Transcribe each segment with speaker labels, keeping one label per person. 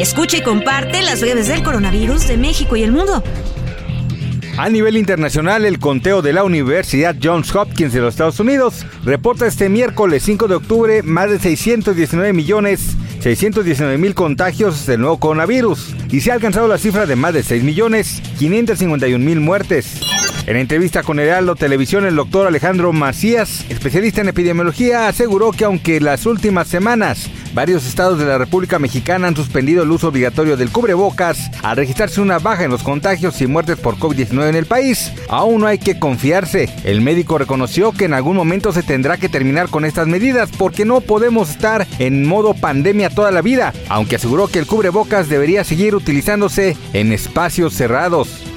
Speaker 1: Escucha y comparte las redes del coronavirus de México y el mundo.
Speaker 2: A nivel internacional, el conteo de la Universidad Johns Hopkins de los Estados Unidos reporta este miércoles 5 de octubre más de 619 millones 619 mil contagios del nuevo coronavirus y se ha alcanzado la cifra de más de 6 millones 551 mil muertes. En entrevista con Heraldo Televisión, el doctor Alejandro Macías, especialista en epidemiología, aseguró que aunque las últimas semanas varios estados de la República Mexicana han suspendido el uso obligatorio del cubrebocas al registrarse una baja en los contagios y muertes por COVID-19 en el país, aún no hay que confiarse. El médico reconoció que en algún momento se tendrá que terminar con estas medidas porque no podemos estar en modo pandemia toda la vida, aunque aseguró que el cubrebocas debería seguir utilizándose en espacios cerrados.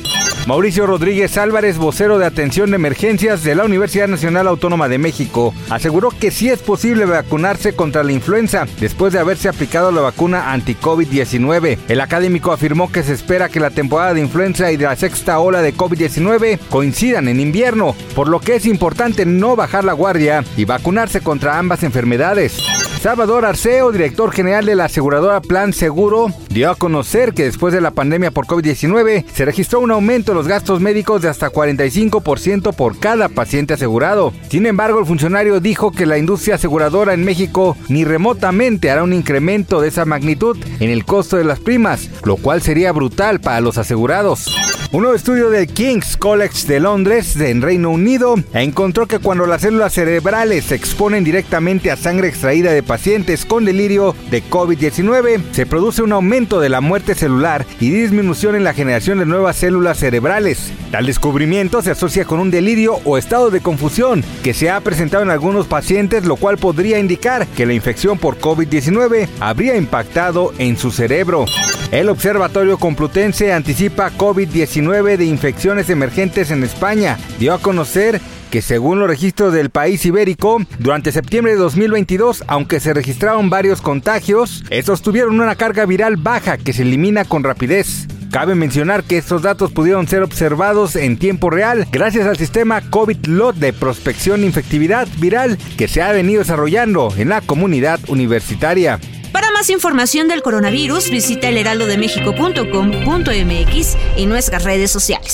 Speaker 2: Mauricio Rodríguez Álvarez, vocero de atención de emergencias de la Universidad Nacional Autónoma de México, aseguró que sí es posible vacunarse contra la influenza después de haberse aplicado la vacuna anti-COVID-19. El académico afirmó que se espera que la temporada de influenza y de la sexta ola de COVID-19 coincidan en invierno, por lo que es importante no bajar la guardia y vacunarse contra ambas enfermedades. Salvador Arceo, director general de la aseguradora Plan Seguro, dio a conocer que después de la pandemia por COVID-19 se registró un aumento en los gastos médicos de hasta 45% por cada paciente asegurado. Sin embargo, el funcionario dijo que la industria aseguradora en México ni remotamente hará un incremento de esa magnitud en el costo de las primas, lo cual sería brutal para los asegurados. Un nuevo estudio del King's College de Londres, en Reino Unido, encontró que cuando las células cerebrales se exponen directamente a sangre extraída de pacientes con delirio de COVID-19, se produce un aumento de la muerte celular y disminución en la generación de nuevas células cerebrales. Tal descubrimiento se asocia con un delirio o estado de confusión que se ha presentado en algunos pacientes, lo cual podría indicar que la infección por COVID-19 habría impactado en su cerebro. El Observatorio Complutense anticipa COVID-19 de infecciones emergentes en España. Dio a conocer que según los registros del país ibérico, durante septiembre de 2022, aunque se registraron varios contagios, estos tuvieron una carga viral baja que se elimina con rapidez. Cabe mencionar que estos datos pudieron ser observados en tiempo real gracias al sistema COVID-LOT de prospección de infectividad viral que se ha venido desarrollando en la comunidad universitaria.
Speaker 1: Para más información del coronavirus, visita elheraldodemexico.com.mx y nuestras redes sociales.